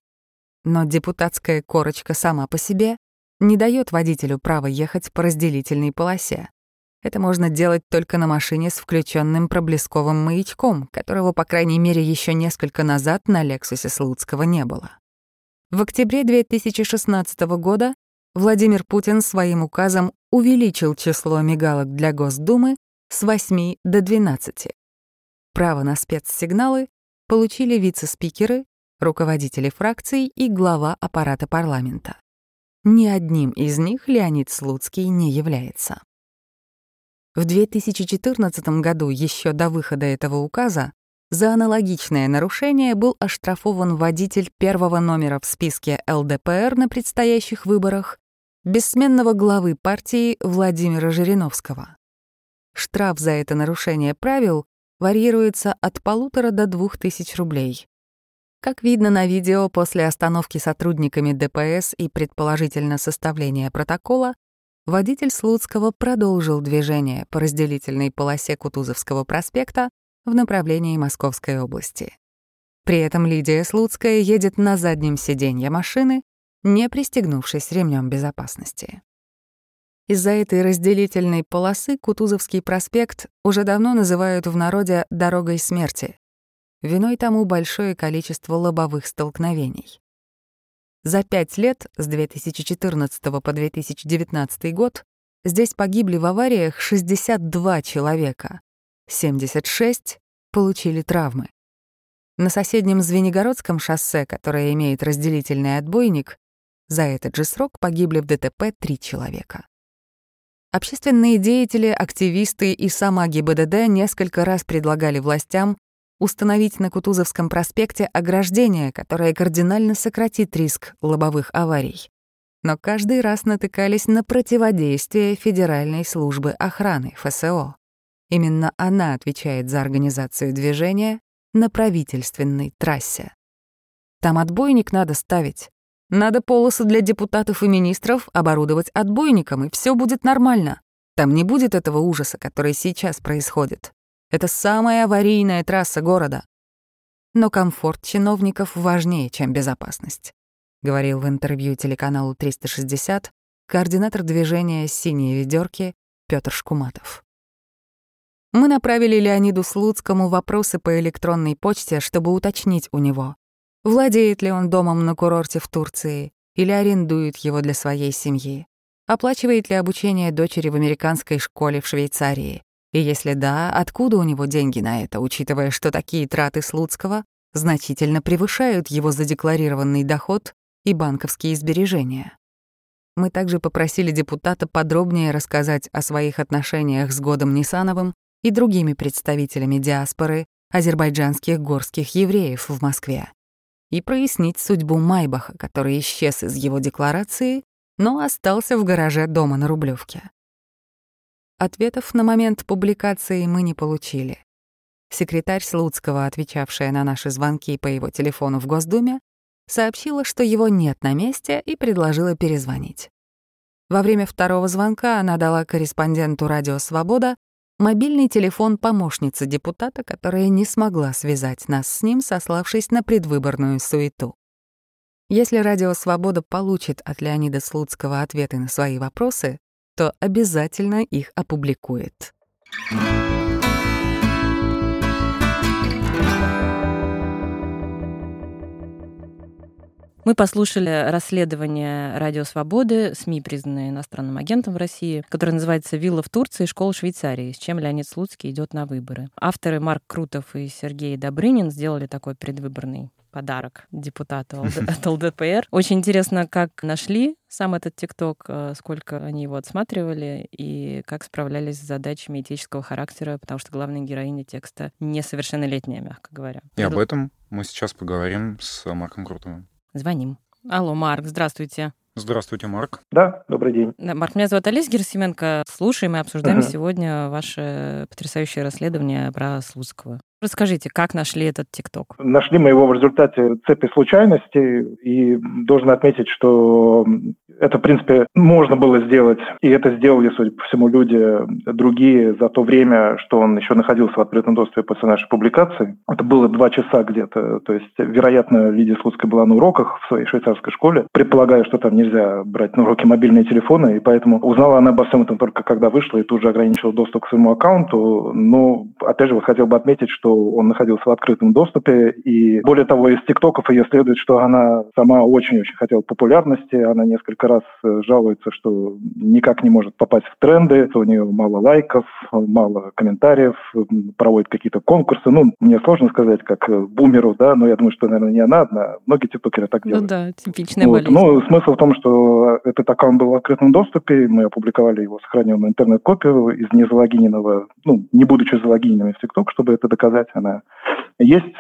но депутатская корочка сама по себе не дает водителю права ехать по разделительной полосе. Это можно делать только на машине с включенным проблесковым маячком, которого, по крайней мере, еще несколько назад на «Лексусе» Слуцкого не было. В октябре 2016 года Владимир Путин своим указом увеличил число мигалок для Госдумы с 8 до 12. Право на спецсигналы получили вице-спикеры, руководители фракций и глава аппарата парламента. Ни одним из них Леонид Слуцкий не является. В 2014 году, еще до выхода этого указа, за аналогичное нарушение был оштрафован водитель первого номера в списке ЛДПР на предстоящих выборах, бессменного главы партии Владимира Жириновского. Штраф за это нарушение правил варьируется от полутора до двух тысяч рублей. Как видно на видео, после остановки сотрудниками ДПС и предположительно составления протокола, водитель Слуцкого продолжил движение по разделительной полосе Кутузовского проспекта в направлении Московской области. При этом Лидия Слуцкая едет на заднем сиденье машины, не пристегнувшись ремнем безопасности. Из-за этой разделительной полосы Кутузовский проспект уже давно называют в народе «дорогой смерти», Виной тому большое количество лобовых столкновений. За пять лет, с 2014 по 2019 год, здесь погибли в авариях 62 человека, 76 получили травмы. На соседнем Звенигородском шоссе, которое имеет разделительный отбойник, за этот же срок погибли в ДТП три человека. Общественные деятели, активисты и сама ГИБДД несколько раз предлагали властям установить на Кутузовском проспекте ограждение, которое кардинально сократит риск лобовых аварий. Но каждый раз натыкались на противодействие Федеральной службы охраны, ФСО. Именно она отвечает за организацию движения на правительственной трассе. Там отбойник надо ставить. Надо полосу для депутатов и министров оборудовать отбойником, и все будет нормально. Там не будет этого ужаса, который сейчас происходит. Это самая аварийная трасса города. Но комфорт чиновников важнее, чем безопасность, говорил в интервью телеканалу 360 координатор движения «Синие ведерки» Петр Шкуматов. Мы направили Леониду Слуцкому вопросы по электронной почте, чтобы уточнить у него, владеет ли он домом на курорте в Турции или арендует его для своей семьи, оплачивает ли обучение дочери в американской школе в Швейцарии, и если да, откуда у него деньги на это, учитывая, что такие траты Слуцкого значительно превышают его задекларированный доход и банковские сбережения? Мы также попросили депутата подробнее рассказать о своих отношениях с Годом Нисановым и другими представителями диаспоры азербайджанских горских евреев в Москве и прояснить судьбу Майбаха, который исчез из его декларации, но остался в гараже дома на Рублевке. Ответов на момент публикации мы не получили. Секретарь Слуцкого, отвечавшая на наши звонки по его телефону в Госдуме, сообщила, что его нет на месте и предложила перезвонить. Во время второго звонка она дала корреспонденту «Радио Свобода» мобильный телефон помощницы депутата, которая не смогла связать нас с ним, сославшись на предвыборную суету. Если «Радио Свобода» получит от Леонида Слуцкого ответы на свои вопросы, то обязательно их опубликует. Мы послушали расследование «Радио Свободы», СМИ, признанные иностранным агентом в России, которое называется «Вилла в Турции. Школа Швейцарии», с чем Леонид Слуцкий идет на выборы. Авторы Марк Крутов и Сергей Добрынин сделали такой предвыборный подарок депутату от ЛДПР. Очень интересно, как нашли сам этот ТикТок, э, сколько они его отсматривали и как справлялись с задачами этического характера, потому что главная героиня текста несовершеннолетняя, мягко говоря. И об этом мы сейчас поговорим с Марком Крутовым. Звоним. Алло, Марк, здравствуйте. Здравствуйте, Марк. Да, добрый день. Марк, меня зовут Олеся Герасименко. Слушаем и обсуждаем uh-huh. сегодня ваше потрясающее расследование про Слуцкого. Расскажите, как нашли этот ТикТок? Нашли мы его в результате цепи случайностей, и должен отметить, что это, в принципе, можно было сделать, и это сделали, судя по всему, люди другие за то время, что он еще находился в открытом доступе после нашей публикации. Это было два часа где-то, то есть, вероятно, Лидия Слуцкая была на уроках в своей швейцарской школе, предполагая, что там нельзя брать на уроки мобильные телефоны, и поэтому узнала она обо всем этом только когда вышла, и тут же ограничила доступ к своему аккаунту. Но, опять же, вот хотел бы отметить, что что он находился в открытом доступе. И более того, из тиктоков ее следует, что она сама очень-очень хотела популярности. Она несколько раз э, жалуется, что никак не может попасть в тренды. У нее мало лайков, мало комментариев, проводит какие-то конкурсы. Ну, мне сложно сказать, как э, бумеру, да, но я думаю, что, наверное, не она одна. Многие тиктокеры так ну делают. Ну да, типичная вот. болезнь. Ну, смысл в том, что этот аккаунт был в открытом доступе. Мы опубликовали его, сохранил на интернет-копию из незалогиненного, ну, не будучи залогиненными в ТикТок, чтобы это доказать она есть.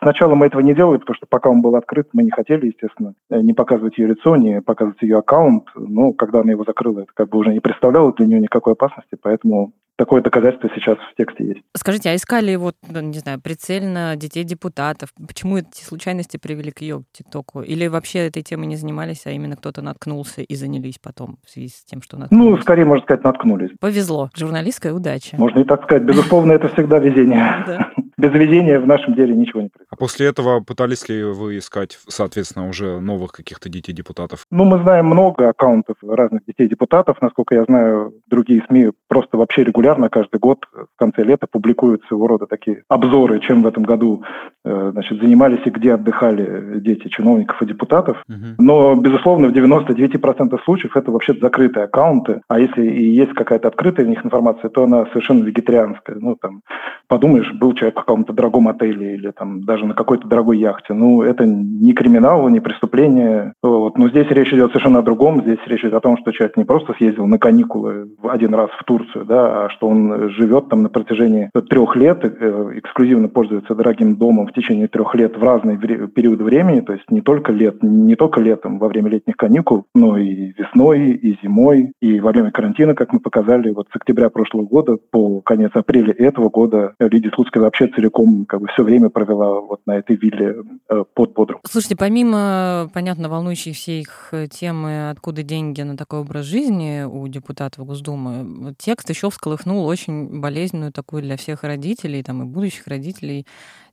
Сначала мы этого не делали, потому что пока он был открыт, мы не хотели, естественно, не показывать ее лицо, не показывать ее аккаунт. Но когда она его закрыла, это как бы уже не представляло для нее никакой опасности, поэтому такое доказательство сейчас в тексте есть. Скажите, а искали его, ну, не знаю, прицельно детей депутатов? Почему эти случайности привели к ее ТикТоку? Или вообще этой темой не занимались, а именно кто-то наткнулся и занялись потом в связи с тем, что наткнулись? Ну, скорее, можно сказать, наткнулись. Повезло. Журналистская удача. Можно и так сказать. Безусловно, это всегда везение. Без везения в нашем деле ничего не происходит. А после этого пытались ли вы искать, соответственно, уже новых каких-то детей-депутатов? Ну, мы знаем много аккаунтов разных детей-депутатов. Насколько я знаю, другие СМИ просто вообще регулярно каждый год в конце лета публикуют своего рода такие обзоры, чем в этом году значит, занимались и где отдыхали дети чиновников и депутатов. Угу. Но, безусловно, в 99% случаев это вообще закрытые аккаунты. А если и есть какая-то открытая в них информация, то она совершенно вегетарианская. Ну, там, подумаешь, был человек в каком-то дорогом отеле или там даже даже на какой-то дорогой яхте. Ну, это не криминал, не преступление. Вот. Но здесь речь идет совершенно о другом. Здесь речь идет о том, что человек не просто съездил на каникулы один раз в Турцию, да, а что он живет там на протяжении трех лет, э, эксклюзивно пользуется дорогим домом в течение трех лет в разные периоды времени, то есть не только лет, не только летом во время летних каникул, но и весной, и зимой, и во время карантина, как мы показали, вот с октября прошлого года по конец апреля этого года Лидия Слуцкая вообще целиком как бы все время провела вот на этой вилле э, под Бодрум. Слушайте, помимо, понятно, волнующей всех э, темы, откуда деньги на такой образ жизни у депутатов Госдумы, текст еще всколыхнул очень болезненную такую для всех родителей, там и будущих родителей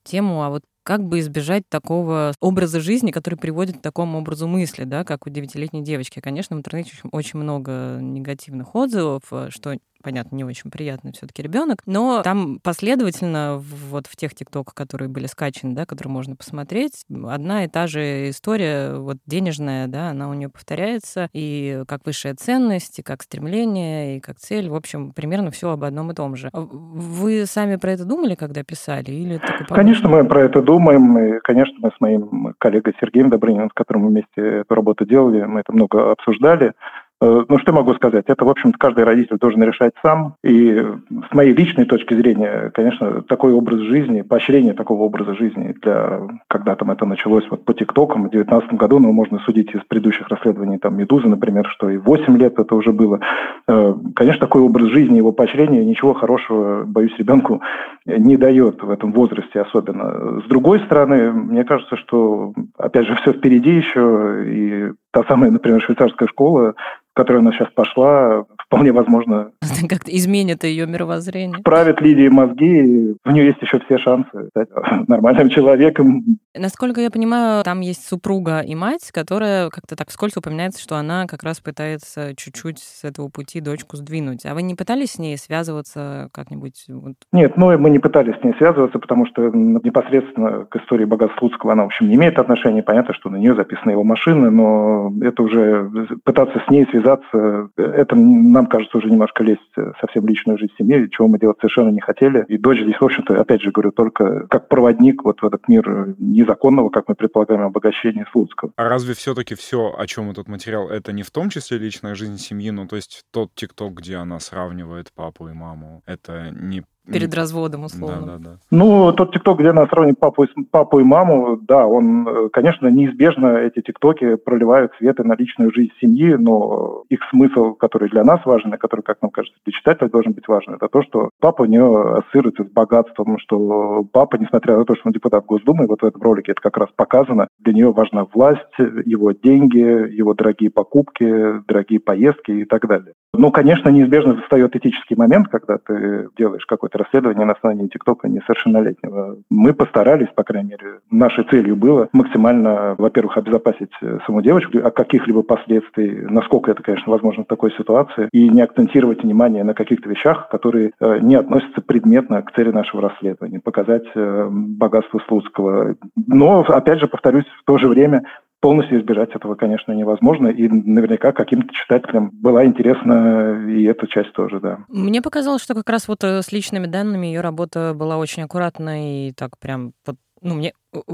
тему, а вот как бы избежать такого образа жизни, который приводит к такому образу мысли, да, как у девятилетней девочки. Конечно, в интернете очень, очень много негативных отзывов, э, что понятно, не очень приятный все-таки ребенок, но там последовательно вот в тех тиктоках, которые были скачаны, да, которые можно посмотреть, одна и та же история, вот денежная, да, она у нее повторяется, и как высшая ценность, и как стремление, и как цель, в общем, примерно все об одном и том же. Вы сами про это думали, когда писали? Или конечно, мы про это думаем, и, конечно, мы с моим коллегой Сергеем Добрыниным, с которым мы вместе эту работу делали, мы это много обсуждали, ну, что могу сказать? Это, в общем-то, каждый родитель должен решать сам. И с моей личной точки зрения, конечно, такой образ жизни, поощрение такого образа жизни для... Когда там это началось вот по ТикТокам в 2019 году, ну, можно судить из предыдущих расследований, там, «Медузы», например, что и 8 лет это уже было. Э, конечно, такой образ жизни, его поощрение ничего хорошего, боюсь, ребенку не дает в этом возрасте особенно. С другой стороны, мне кажется, что, опять же, все впереди еще, и та самая, например, швейцарская школа, которая у нас сейчас пошла, вполне возможно... Как-то изменит ее мировоззрение. Правит Лидии мозги, у нее есть еще все шансы стать нормальным человеком. Насколько я понимаю, там есть супруга и мать, которая как-то так вскользь упоминается, что она как раз пытается чуть-чуть с этого пути дочку сдвинуть. А вы не пытались с ней связываться как-нибудь? Нет, ну мы не пытались с ней связываться, потому что непосредственно к истории богатства Слуцкого она, в общем, не имеет отношения. Понятно, что на нее записана его машина, но это уже пытаться с ней связаться, это нам кажется уже немножко лезть совсем в личную жизнь семьи, чего мы делать совершенно не хотели. И дочь здесь, в общем-то, опять же говорю, только как проводник вот в этот мир незаконного, как мы предполагаем, обогащения Слуцкого. А разве все-таки все, о чем этот материал, это не в том числе личная жизнь семьи? Ну, то есть тот ТикТок, где она сравнивает папу и маму, это не Перед разводом, условно. Да, да, да. Ну, тот ТикТок, где она сравнивает папу, и, папу и маму, да, он, э, конечно, неизбежно эти ТикТоки проливают свет на личную жизнь семьи, но их смысл, который для нас важен, и который, как нам кажется, для читателя должен быть важен, это то, что папа у нее ассоциируется с богатством, что папа, несмотря на то, что он депутат Госдумы, вот в этом ролике это как раз показано, для нее важна власть, его деньги, его дорогие покупки, дорогие поездки и так далее. Ну, конечно, неизбежно встает этический момент, когда ты делаешь какое-то расследование на основании ТикТока несовершеннолетнего. Мы постарались, по крайней мере, нашей целью было максимально, во-первых, обезопасить э, саму девочку от каких-либо последствий, насколько это, конечно, возможно в такой ситуации, и не акцентировать внимание на каких-то вещах, которые э, не относятся предметно к цели нашего расследования, показать э, богатство Слуцкого. Но, опять же, повторюсь, в то же время полностью избежать этого, конечно, невозможно. И наверняка каким-то читателям была интересна и эта часть тоже, да. Мне показалось, что как раз вот э, с личными данными ее работа была очень аккуратна и так прям вот ну, мне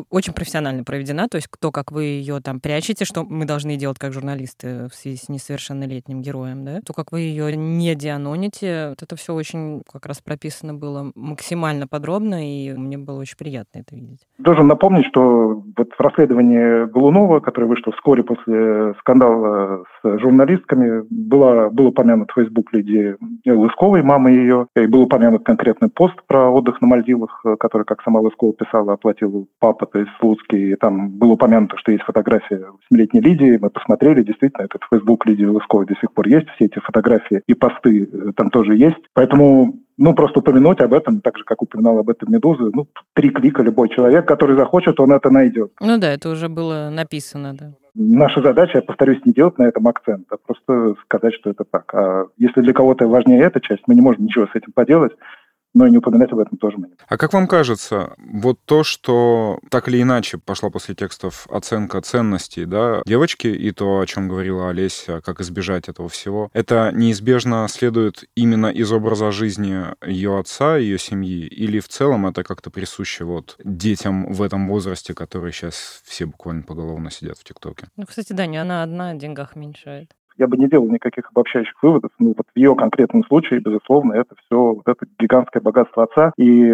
очень профессионально проведена, то есть то, как вы ее там прячете, что мы должны делать как журналисты в связи с несовершеннолетним героем, да, то, как вы ее не дианоните, вот это все очень как раз прописано было максимально подробно, и мне было очень приятно это видеть. Должен напомнить, что вот в расследовании Голунова, которое вышло вскоре после скандала с журналистками, была, был упомянут Facebook Лидии Лысковой, мамы ее, и был упомянут конкретный пост про отдых на Мальдивах, который, как сама Лыскова писала, оплатил папа, то есть Слуцкий, там было упомянуто, что есть фотография восьмилетней Лидии, мы посмотрели, действительно, этот Facebook Лидии Лысковой до сих пор есть, все эти фотографии и посты э, там тоже есть, поэтому ну, просто упомянуть об этом, так же, как упоминал об этом Медуза, ну, три клика любой человек, который захочет, он это найдет. Ну да, это уже было написано, да. Наша задача, я повторюсь, не делать на этом акцент, а просто сказать, что это так. А если для кого-то важнее эта часть, мы не можем ничего с этим поделать но и не упоминать об этом тоже мы не А как вам кажется, вот то, что так или иначе пошла после текстов оценка ценностей да, девочки и то, о чем говорила Олеся, как избежать этого всего, это неизбежно следует именно из образа жизни ее отца, ее семьи, или в целом это как-то присуще вот детям в этом возрасте, которые сейчас все буквально поголовно сидят в ТикТоке? Ну, кстати, да, не она одна, о деньгах меньшает я бы не делал никаких обобщающих выводов. Ну, вот в ее конкретном случае, безусловно, это все вот это гигантское богатство отца. И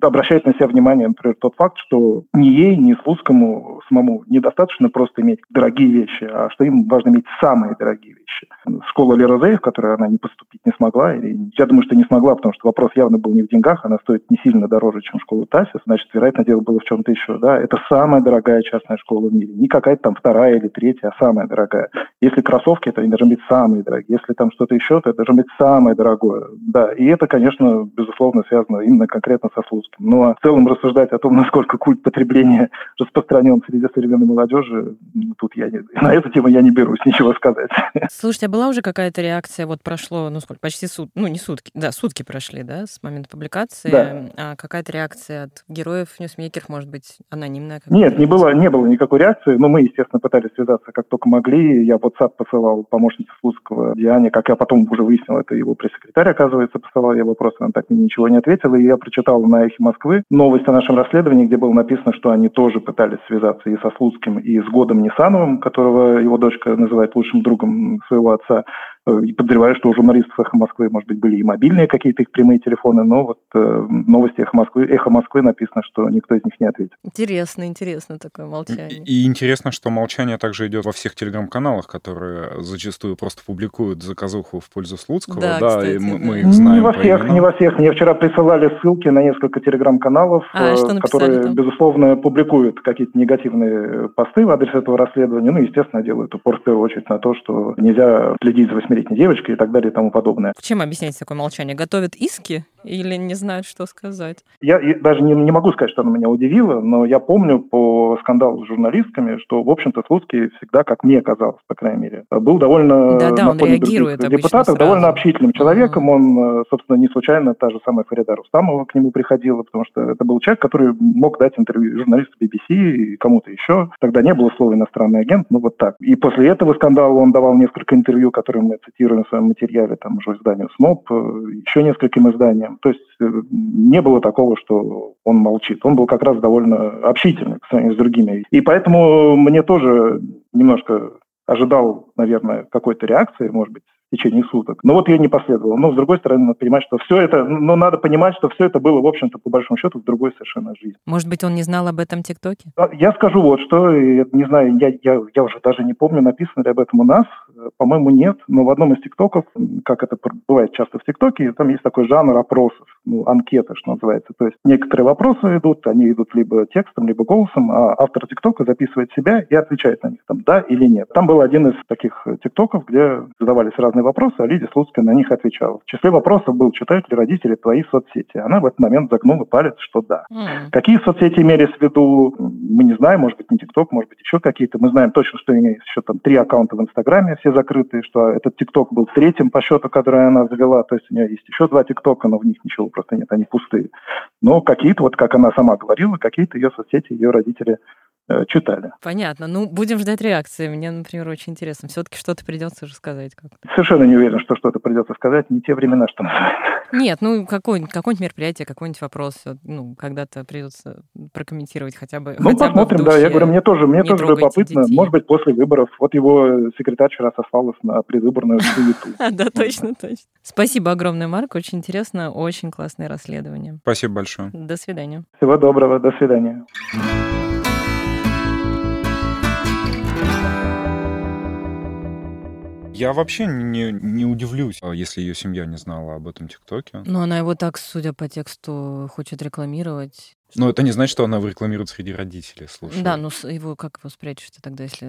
обращает на себя внимание, например, тот факт, что ни ей, ни Слуцкому самому недостаточно просто иметь дорогие вещи, а что им важно иметь самые дорогие вещи. Школа Лера Зей, в которой она не поступить не смогла, и я думаю, что не смогла, потому что вопрос явно был не в деньгах, она стоит не сильно дороже, чем школа Тасис, значит, вероятно, дело было в чем-то еще. Да? Это самая дорогая частная школа в мире. Не какая-то там вторая или третья, а самая дорогая. Если кроссовки, то они должны быть самые дорогие. Если там что-то еще, то это должно быть самое дорогое. Да, и это, конечно, безусловно, связано именно конкретно со Слуцким. Но ну, а в целом рассуждать о том, насколько культ потребления распространен среди современной молодежи, ну, тут я не, на эту тему я не берусь ничего сказать. Слушайте, а была уже какая-то реакция, вот прошло, ну сколько, почти сут, ну не сутки, да, сутки прошли, да, с момента публикации. Да. А какая-то реакция от героев ньюсмейкеров, может быть, анонимная? Нет, не было, не было никакой реакции, но мы, естественно, пытались связаться как только могли. Я WhatsApp посылал помощнице Слуцкого. Диане, как я потом уже выяснил, это его пресс-секретарь, оказывается, посылал я вопросы, она так мне ничего не ответила, и я прочитал на «Эхе Москвы» новость о нашем расследовании, где было написано, что они тоже пытались связаться и со Слуцким, и с Годом Нисановым, которого его дочка называет лучшим другом своего отца, и подозреваю, что у журналистов «Эхо Москвы», может быть, были и мобильные какие-то их прямые телефоны, но вот э, новости «Эхо Москвы», «Эхо Москвы» написано, что никто из них не ответил. Интересно, интересно такое молчание. И, и интересно, что молчание также идет во всех телеграм-каналах, которые зачастую просто публикуют заказуху в пользу Слуцкого. Да, да кстати, и мы, да. мы их знаем Не во всех, не во всех. Мне вчера присылали ссылки на несколько телеграм-каналов, А, э, которые, там? безусловно, публикуют какие-то негативные посты в адрес этого расследования. Ну, естественно, делают упор в первую очередь на то, что нельзя следить за восьмилетней девочкой и так далее и тому подобное. Чем объясняете такое молчание? Готовят иски или не знают, что сказать? Я, я даже не, не могу сказать, что она меня удивила, но я помню по скандалу с журналистками, что, в общем-то, Слуцкий всегда, как мне казалось, по крайней мере, был довольно да, да, на фоне других депутатов довольно общительным человеком. Mm-hmm. Он, собственно, не случайно та же самая Фарида Рустамова к нему приходила, потому что это был человек, который мог дать интервью журналисту BBC и кому-то еще. Тогда не было слова «иностранный агент», ну вот так. И после этого скандала он давал несколько интервью, которые мы цитируем в своем материале, там уже изданию СМОП, еще нескольким изданиям. То есть э, не было такого, что он молчит. Он был как раз довольно общительный сравнению с другими. И поэтому мне тоже немножко ожидал, наверное, какой-то реакции, может быть, в течение суток. Но вот ее не последовало. Но, с другой стороны, надо понимать, что все это, ну, надо понимать, что все это было, в общем-то, по большому счету, в другой совершенно жизни. Может быть, он не знал об этом ТикТоке? А, я скажу вот что, не знаю, я, я, я уже даже не помню, написано ли об этом у нас. По-моему, нет. Но в одном из ТикТоков, как это бывает часто в ТикТоке, там есть такой жанр опросов, ну, анкета, что называется. То есть некоторые вопросы идут, они идут либо текстом, либо голосом, а автор ТикТока записывает себя и отвечает на них, там, да или нет. Там был один из таких ТикТоков, где задавались разные вопросы, а Лидия Слуцкая на них отвечала. В числе вопросов был, читают ли родители твои соцсети. Она в этот момент загнула палец, что да. Mm. Какие соцсети имелись в виду, мы не знаем, может быть, не ТикТок, может быть, еще какие-то. Мы знаем точно, что у нее еще там три аккаунта в Инстаграме, все закрытые, что этот ТикТок был третьим по счету, который она завела, то есть у нее есть еще два ТикТока, но в них ничего просто нет, они пустые. Но какие-то, вот как она сама говорила, какие-то ее соцсети ее родители читали. Понятно. Ну, будем ждать реакции. Мне, например, очень интересно. Все-таки что-то придется же сказать как-то. Совершенно не уверен, что что-то придется сказать. Не те времена, что называется. Нет, ну, какое-нибудь какое мероприятие, какой-нибудь вопрос, ну, когда-то придется прокомментировать хотя бы. Ну, хотя посмотрим, бы да. Я говорю, мне тоже, мне тоже любопытно. Детей. Может быть, после выборов. Вот его секретарь вчера сослалась на предвыборную суету. Да, точно, точно. Спасибо огромное, Марк. Очень интересно, очень классное расследование. Спасибо большое. До свидания. Всего доброго. До свидания. Я вообще не, не удивлюсь, а, если ее семья не знала об этом ТикТоке. Но она его так, судя по тексту, хочет рекламировать. Но это не значит, что она его рекламирует среди родителей, слушай. Да, ну его как его спрячешь тогда, если...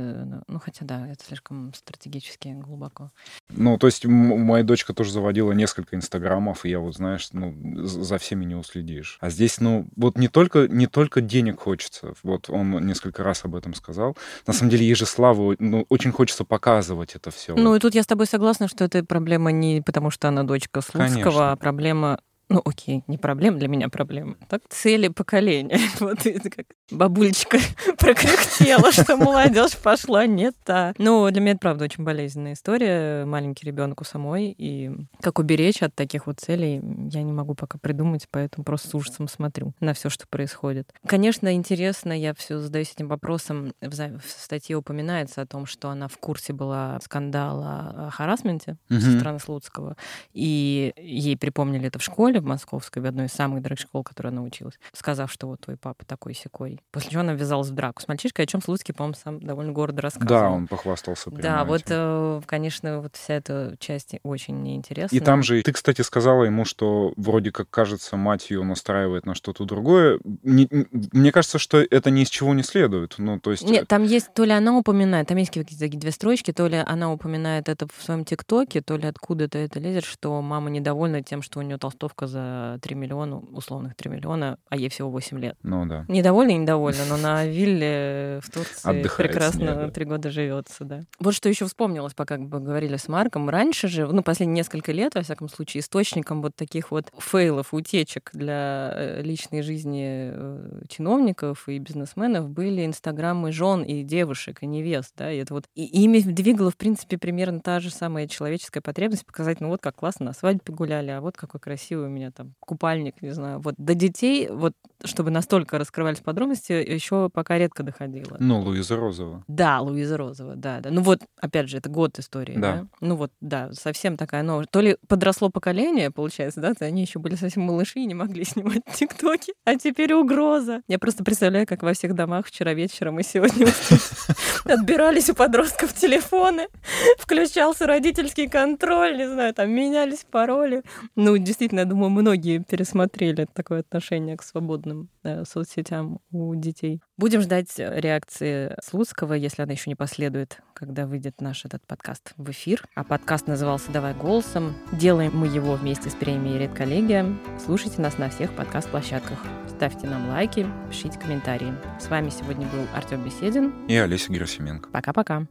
Ну, хотя да, это слишком стратегически глубоко. Ну, то есть моя дочка тоже заводила несколько инстаграмов, и я вот, знаешь, ну, за всеми не уследишь. А здесь, ну, вот не только, не только денег хочется, вот он несколько раз об этом сказал. На самом деле, ей же славу, ну, очень хочется показывать это все. Ну, и тут я с тобой согласна, что это проблема не потому, что она дочка Слуцкого, Конечно. а проблема ну, окей, не проблема, для меня проблема. Так, цели поколения. Вот это как бабулечка прокряхтела, что молодежь пошла не та. Ну, для меня это, правда, очень болезненная история. Маленький ребенок у самой. И как уберечь от таких вот целей, я не могу пока придумать, поэтому просто с ужасом смотрю на все, что происходит. Конечно, интересно, я все задаюсь этим вопросом. В статье упоминается о том, что она в курсе была скандала о харасменте со стороны Слуцкого. И ей припомнили это в школе, в Московской, в одной из самых дорогих школ, которой она училась, сказав, что вот твой папа такой секой. После чего она ввязалась в драку с мальчишкой, о чем Слуцкий, по-моему, сам довольно гордо рассказывал. Да, он похвастался Да, этим. вот, э, конечно, вот вся эта часть очень неинтересна. И там же, ты, кстати, сказала ему, что вроде как, кажется, мать ее настраивает на что-то другое. Не, мне кажется, что это ни из чего не следует. Ну, то есть... Нет, там есть, то ли она упоминает, там есть какие-то две строчки, то ли она упоминает это в своем ТикТоке, то ли откуда-то это лезет, что мама недовольна тем, что у нее толстовка за 3 миллиона, условных 3 миллиона, а ей всего 8 лет. Ну да. Недовольна и недовольна, но на вилле в Турции Отдыхает прекрасно три года живется, да. Вот что еще вспомнилось, пока бы говорили с Марком. Раньше же, ну, последние несколько лет, во всяком случае, источником вот таких вот фейлов, утечек для э, личной жизни э, чиновников и бизнесменов были инстаграмы жен и девушек, и невест, да, и это вот и ими двигала, в принципе, примерно та же самая человеческая потребность показать, ну вот как классно на свадьбе гуляли, а вот какой красивый у меня там купальник, не знаю. Вот до детей, вот чтобы настолько раскрывались подробности, еще пока редко доходило. Ну, Луиза Розова. Да, Луиза Розова, да, да. Ну вот, опять же, это год истории, да. да? Ну вот, да, совсем такая новая. То ли подросло поколение, получается, да, то они еще были совсем малыши и не могли снимать тиктоки, а теперь угроза. Я просто представляю, как во всех домах вчера вечером и сегодня отбирались у подростков телефоны, включался родительский контроль, не знаю, там менялись пароли. Ну, действительно, я думаю, думаю, многие пересмотрели такое отношение к свободным да, соцсетям у детей. Будем ждать реакции Слуцкого, если она еще не последует, когда выйдет наш этот подкаст в эфир. А подкаст назывался «Давай голосом». Делаем мы его вместе с премией «Редколлегия». Слушайте нас на всех подкаст-площадках. Ставьте нам лайки, пишите комментарии. С вами сегодня был Артем Беседин и Олеся Герасименко. Пока-пока.